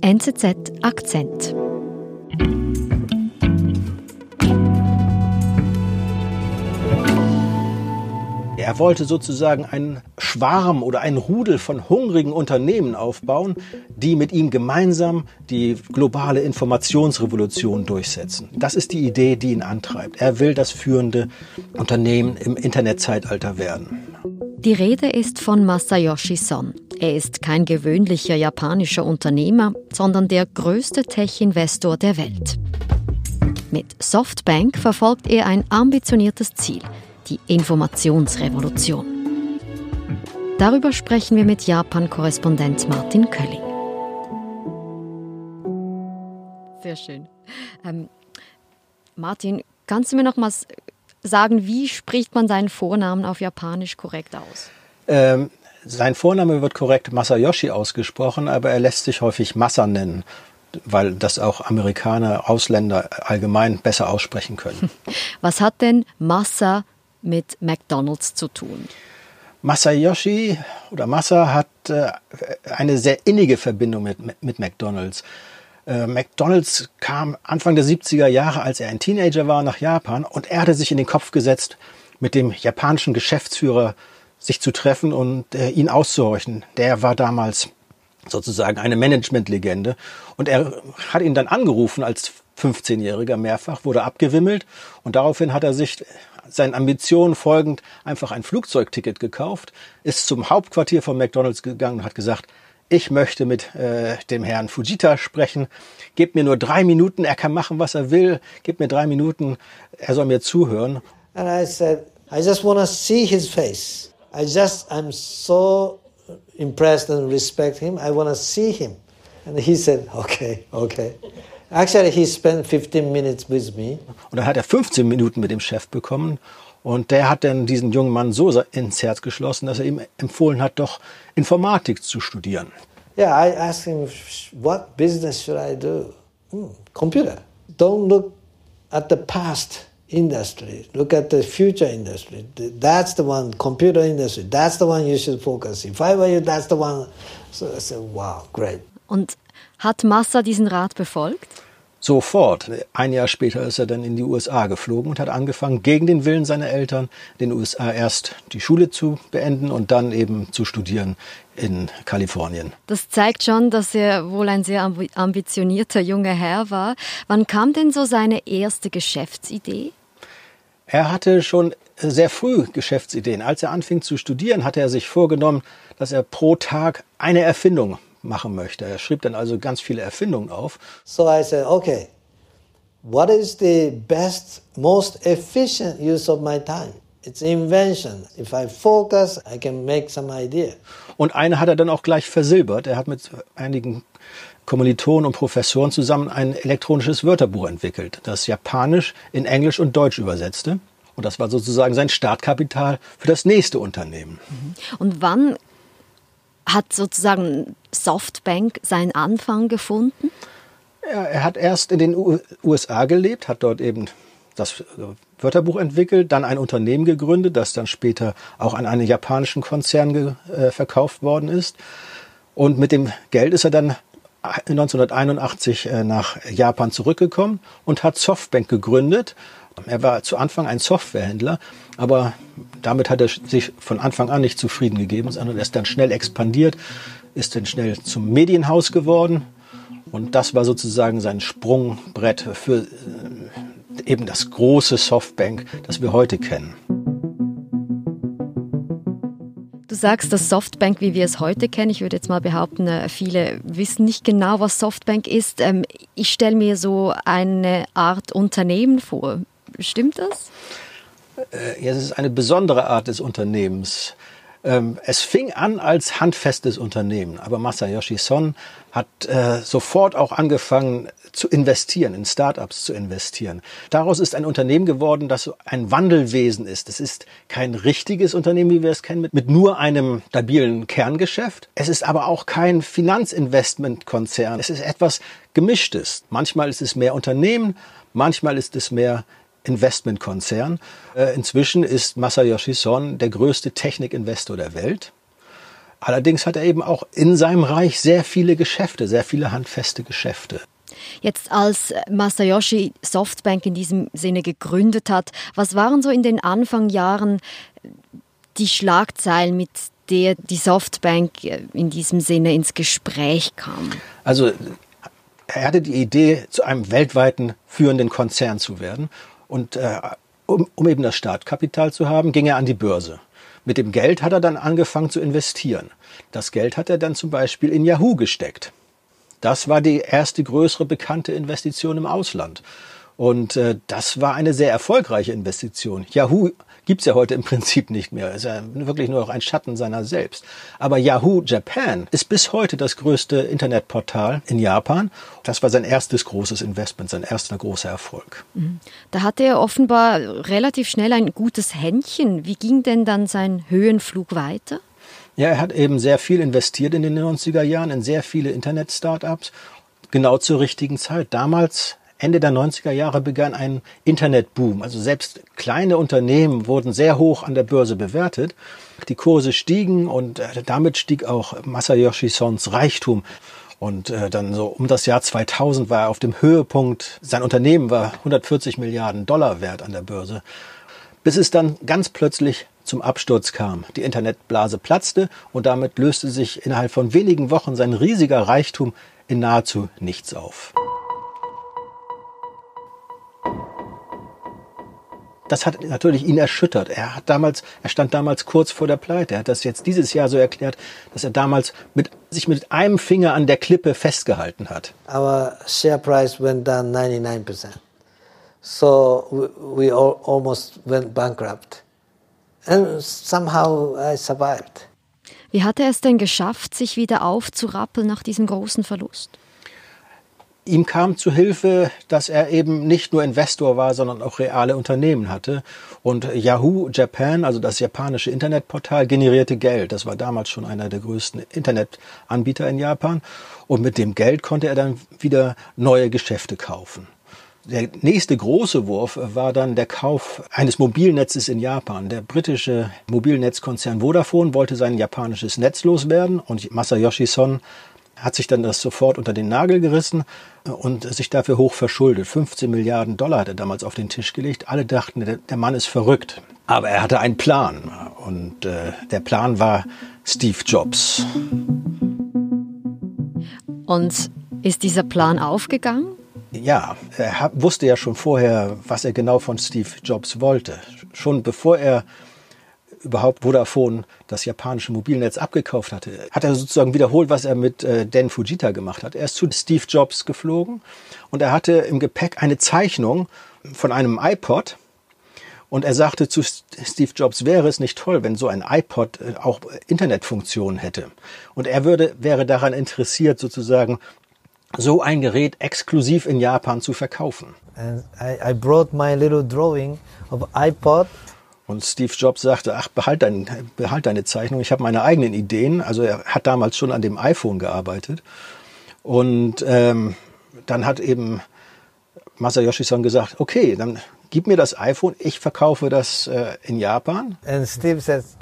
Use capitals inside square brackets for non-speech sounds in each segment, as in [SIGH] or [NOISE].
NZZ Akzent. Er wollte sozusagen einen Schwarm oder einen Rudel von hungrigen Unternehmen aufbauen, die mit ihm gemeinsam die globale Informationsrevolution durchsetzen. Das ist die Idee, die ihn antreibt. Er will das führende Unternehmen im Internetzeitalter werden. Die Rede ist von Masayoshi Son. Er ist kein gewöhnlicher japanischer Unternehmer, sondern der größte Tech-Investor der Welt. Mit Softbank verfolgt er ein ambitioniertes Ziel, die Informationsrevolution. Darüber sprechen wir mit Japan-Korrespondent Martin Kölling. Sehr schön. Ähm, Martin, kannst du mir noch mal sagen, wie spricht man seinen Vornamen auf Japanisch korrekt aus? Ähm, sein Vorname wird korrekt Masayoshi ausgesprochen, aber er lässt sich häufig Masa nennen, weil das auch Amerikaner, Ausländer allgemein besser aussprechen können. [LAUGHS] Was hat denn Masa mit McDonald's zu tun? Masayoshi oder Masa hat äh, eine sehr innige Verbindung mit, mit McDonald's. Äh, McDonald's kam Anfang der 70er Jahre, als er ein Teenager war, nach Japan und er hatte sich in den Kopf gesetzt, mit dem japanischen Geschäftsführer sich zu treffen und äh, ihn auszuhorchen. Der war damals sozusagen eine Managementlegende und er hat ihn dann angerufen als 15-Jähriger mehrfach, wurde abgewimmelt und daraufhin hat er sich seinen Ambitionen folgend einfach ein Flugzeugticket gekauft, ist zum Hauptquartier von McDonald's gegangen und hat gesagt, ich möchte mit äh, dem Herrn Fujita sprechen. Gebt mir nur drei Minuten, er kann machen, was er will. Gebt mir drei Minuten, er soll mir zuhören. And I said, I just want see his face. I just, I'm so impressed and respect him. I want to see him. And he said, okay, okay. Actually, he spent 15 minutes with me. Und dann hat er 15 Minuten mit dem Chef bekommen. Und der hat dann diesen jungen Mann so ins Herz geschlossen, dass er ihm empfohlen hat, doch Informatik zu studieren. Yeah, I asked him, what business should I do? Hmm, computer. Don't look at the past industry. Look at the future industry. That's the one, computer industry. That's the one you should focus. If I were you, that's the one. So I said, wow, great. Und hat Massa diesen Rat befolgt? Sofort. Ein Jahr später ist er dann in die USA geflogen und hat angefangen, gegen den Willen seiner Eltern, in den USA erst die Schule zu beenden und dann eben zu studieren in Kalifornien. Das zeigt schon, dass er wohl ein sehr ambitionierter junger Herr war. Wann kam denn so seine erste Geschäftsidee? Er hatte schon sehr früh Geschäftsideen. Als er anfing zu studieren, hatte er sich vorgenommen, dass er pro Tag eine Erfindung machen möchte. Er schrieb dann also ganz viele Erfindungen auf. So I said, okay, what is the best, most efficient use of my time? It's invention. If I focus, I can make some idea. Und eine hat er dann auch gleich versilbert. Er hat mit einigen Kommilitonen und Professoren zusammen ein elektronisches Wörterbuch entwickelt, das Japanisch in Englisch und Deutsch übersetzte. Und das war sozusagen sein Startkapital für das nächste Unternehmen. Mhm. Und wann hat sozusagen Softbank seinen Anfang gefunden? Er hat erst in den USA gelebt, hat dort eben das Wörterbuch entwickelt, dann ein Unternehmen gegründet, das dann später auch an einen japanischen Konzern äh, verkauft worden ist. Und mit dem Geld ist er dann 1981 äh, nach Japan zurückgekommen und hat Softbank gegründet. Er war zu Anfang ein Softwarehändler, aber damit hat er sich von Anfang an nicht zufrieden gegeben, sondern er ist dann schnell expandiert, ist dann schnell zum Medienhaus geworden und das war sozusagen sein Sprungbrett für äh, eben das große Softbank, das wir heute kennen. Du sagst, dass Softbank, wie wir es heute kennen, ich würde jetzt mal behaupten, äh, viele wissen nicht genau, was Softbank ist. Ähm, ich stelle mir so eine Art Unternehmen vor. Stimmt das? Äh, ja, es ist eine besondere Art des Unternehmens. Ähm, es fing an als handfestes Unternehmen, aber Masayoshi Son hat äh, sofort auch angefangen zu investieren, in Startups zu investieren. Daraus ist ein Unternehmen geworden, das ein Wandelwesen ist. Es ist kein richtiges Unternehmen, wie wir es kennen, mit, mit nur einem stabilen Kerngeschäft. Es ist aber auch kein Finanzinvestmentkonzern. Es ist etwas Gemischtes. Manchmal ist es mehr Unternehmen, manchmal ist es mehr Investmentkonzern. Äh, inzwischen ist Masayoshi Son der größte Technikinvestor der Welt. Allerdings hat er eben auch in seinem Reich sehr viele Geschäfte, sehr viele handfeste Geschäfte. Jetzt als Masayoshi Softbank in diesem Sinne gegründet hat, was waren so in den Anfangjahren die Schlagzeilen, mit der die Softbank in diesem Sinne ins Gespräch kam? Also er hatte die Idee, zu einem weltweiten führenden Konzern zu werden. Und äh, um, um eben das Startkapital zu haben, ging er an die Börse. Mit dem Geld hat er dann angefangen zu investieren. Das Geld hat er dann zum Beispiel in Yahoo gesteckt. Das war die erste größere bekannte Investition im Ausland. Und äh, das war eine sehr erfolgreiche Investition. Yahoo gibt's ja heute im Prinzip nicht mehr. Ist ja wirklich nur noch ein Schatten seiner selbst. Aber Yahoo Japan ist bis heute das größte Internetportal in Japan. Das war sein erstes großes Investment, sein erster großer Erfolg. Mhm. Da hatte er offenbar relativ schnell ein gutes Händchen. Wie ging denn dann sein Höhenflug weiter? Ja, er hat eben sehr viel investiert in den 90er Jahren, in sehr viele Internet-Startups, genau zur richtigen Zeit. Damals Ende der 90er Jahre begann ein Internetboom. Also selbst kleine Unternehmen wurden sehr hoch an der Börse bewertet. Die Kurse stiegen und äh, damit stieg auch Masayoshi Sons Reichtum. Und äh, dann so um das Jahr 2000 war er auf dem Höhepunkt. Sein Unternehmen war 140 Milliarden Dollar wert an der Börse. Bis es dann ganz plötzlich zum Absturz kam. Die Internetblase platzte und damit löste sich innerhalb von wenigen Wochen sein riesiger Reichtum in nahezu nichts auf. Das hat natürlich ihn erschüttert. Er hat damals, er stand damals kurz vor der Pleite. Er hat das jetzt dieses Jahr so erklärt, dass er damals mit, sich mit einem Finger an der Klippe festgehalten hat. Our share price went down 99%. So we, we all, almost went bankrupt. And somehow I survived. Wie hat er es denn geschafft, sich wieder aufzurappeln nach diesem großen Verlust? Ihm kam zu Hilfe, dass er eben nicht nur Investor war, sondern auch reale Unternehmen hatte. Und Yahoo Japan, also das japanische Internetportal, generierte Geld. Das war damals schon einer der größten Internetanbieter in Japan. Und mit dem Geld konnte er dann wieder neue Geschäfte kaufen. Der nächste große Wurf war dann der Kauf eines Mobilnetzes in Japan. Der britische Mobilnetzkonzern Vodafone wollte sein japanisches Netz loswerden und Masayoshi Son hat sich dann das sofort unter den Nagel gerissen und sich dafür hoch verschuldet. 15 Milliarden Dollar hat er damals auf den Tisch gelegt. Alle dachten, der, Mann ist verrückt. Aber er hatte einen Plan und äh, der Plan war Steve Jobs. Und ist dieser Plan aufgegangen? Ja, er wusste ja schon vorher, was er genau von Steve Jobs wollte. Schon bevor er überhaupt Vodafone das japanische Mobilnetz abgekauft hatte, hat er sozusagen wiederholt, was er mit äh, Dan Fujita gemacht hat. Er ist zu Steve Jobs geflogen und er hatte im Gepäck eine Zeichnung von einem iPod. Und er sagte zu Steve Jobs, wäre es nicht toll, wenn so ein iPod äh, auch Internetfunktionen hätte. Und er würde, wäre daran interessiert, sozusagen so ein Gerät exklusiv in Japan zu verkaufen. And I, I brought my little drawing of iPod und Steve Jobs sagte, ach, behalt, dein, behalt deine Zeichnung, ich habe meine eigenen Ideen. Also er hat damals schon an dem iPhone gearbeitet. Und ähm, dann hat eben Masayoshi-san gesagt, okay, dann gib mir das iPhone, ich verkaufe das äh, in Japan. And Steve says,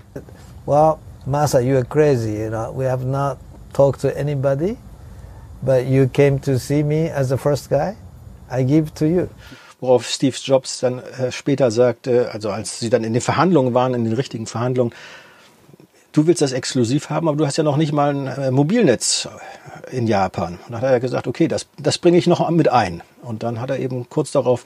well, Masa, you are crazy, you know, we have not talked to anybody, but you came to see me as the first guy, I give to you worauf Steve Jobs dann äh, später sagte, also als sie dann in den Verhandlungen waren, in den richtigen Verhandlungen, du willst das exklusiv haben, aber du hast ja noch nicht mal ein äh, Mobilnetz in Japan. Und dann hat er gesagt, okay, das, das bringe ich noch mit ein. Und dann hat er eben kurz darauf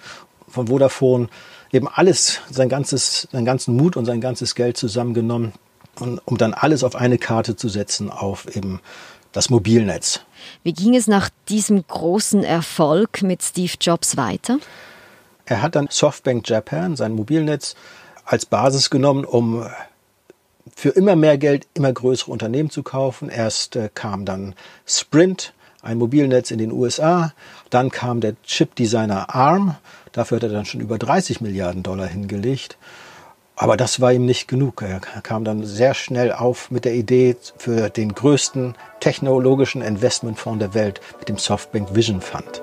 von Vodafone eben alles, sein ganzes, seinen ganzen Mut und sein ganzes Geld zusammengenommen, und, um dann alles auf eine Karte zu setzen, auf eben das Mobilnetz. Wie ging es nach diesem großen Erfolg mit Steve Jobs weiter? Er hat dann Softbank Japan, sein Mobilnetz, als Basis genommen, um für immer mehr Geld immer größere Unternehmen zu kaufen. Erst äh, kam dann Sprint, ein Mobilnetz in den USA. Dann kam der Chip-Designer ARM. Dafür hat er dann schon über 30 Milliarden Dollar hingelegt. Aber das war ihm nicht genug. Er kam dann sehr schnell auf mit der Idee für den größten technologischen Investmentfonds der Welt mit dem Softbank Vision Fund.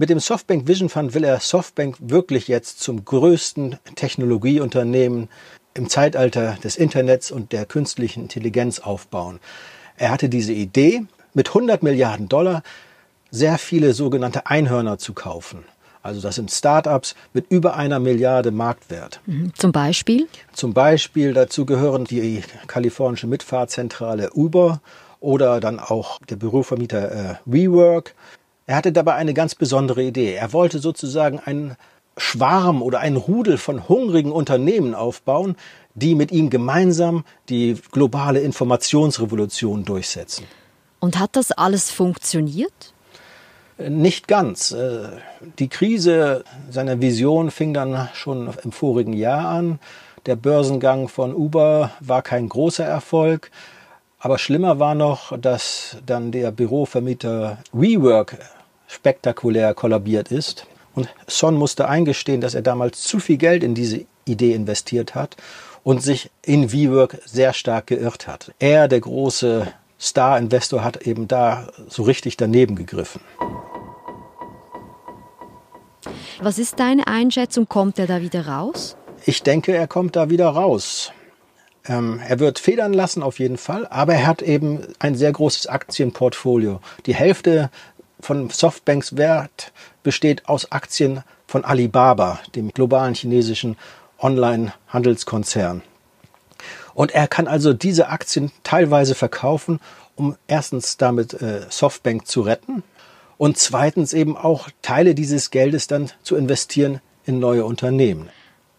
Mit dem Softbank Vision Fund will er Softbank wirklich jetzt zum größten Technologieunternehmen im Zeitalter des Internets und der künstlichen Intelligenz aufbauen. Er hatte diese Idee, mit 100 Milliarden Dollar sehr viele sogenannte Einhörner zu kaufen. Also das sind Startups mit über einer Milliarde Marktwert. Mhm. Zum Beispiel? Zum Beispiel dazu gehören die kalifornische Mitfahrzentrale Uber oder dann auch der Bürovermieter äh, WeWork. Er hatte dabei eine ganz besondere Idee. Er wollte sozusagen einen Schwarm oder einen Rudel von hungrigen Unternehmen aufbauen, die mit ihm gemeinsam die globale Informationsrevolution durchsetzen. Und hat das alles funktioniert? Nicht ganz. Äh, die Krise seiner Vision fing dann schon im vorigen Jahr an. Der Börsengang von Uber war kein großer Erfolg. Aber schlimmer war noch, dass dann der Bürovermieter WeWork spektakulär kollabiert ist. Und Son musste eingestehen, dass er damals zu viel Geld in diese Idee investiert hat und sich in WeWork sehr stark geirrt hat. Er, der große Star-Investor, hat eben da so richtig daneben gegriffen. Was ist deine Einschätzung? Kommt er da wieder raus? Ich denke, er kommt da wieder raus. Ähm, er wird federn lassen auf jeden Fall, aber er hat eben ein sehr großes Aktienportfolio. Die Hälfte von Softbanks Wert besteht aus Aktien von Alibaba, dem globalen chinesischen Online-Handelskonzern. Und er kann also diese Aktien teilweise verkaufen, um erstens damit äh, Softbank zu retten und zweitens eben auch Teile dieses Geldes dann zu investieren in neue Unternehmen.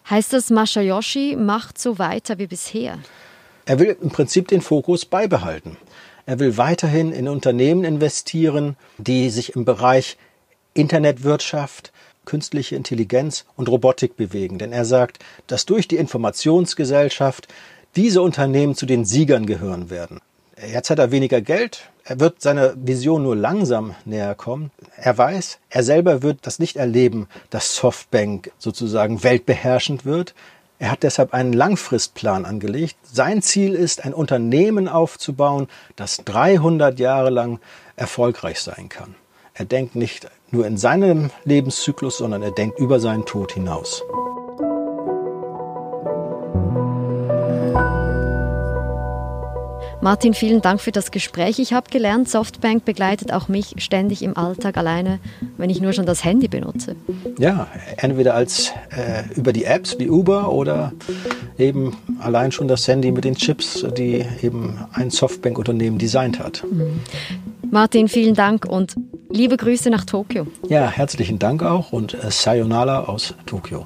Heißt das, Masayoshi macht so weiter wie bisher? Er will im Prinzip den Fokus beibehalten. Er will weiterhin in Unternehmen investieren, die sich im Bereich Internetwirtschaft, künstliche Intelligenz und Robotik bewegen. Denn er sagt, dass durch die Informationsgesellschaft diese Unternehmen zu den Siegern gehören werden. Jetzt hat er weniger Geld. Er wird seiner Vision nur langsam näher kommen. Er weiß, er selber wird das nicht erleben, dass Softbank sozusagen weltbeherrschend wird. Er hat deshalb einen Langfristplan angelegt. Sein Ziel ist, ein Unternehmen aufzubauen, das 300 Jahre lang erfolgreich sein kann. Er denkt nicht nur in seinem Lebenszyklus, sondern er denkt über seinen Tod hinaus. Martin, vielen Dank für das Gespräch. Ich habe gelernt, Softbank begleitet auch mich ständig im Alltag alleine, wenn ich nur schon das Handy benutze. Ja, entweder als äh, über die Apps wie Uber oder eben allein schon das Handy mit den Chips, die eben ein Softbank-Unternehmen designt hat. Mhm. Martin, vielen Dank und liebe Grüße nach Tokio. Ja, herzlichen Dank auch und äh, Sayonara aus Tokio.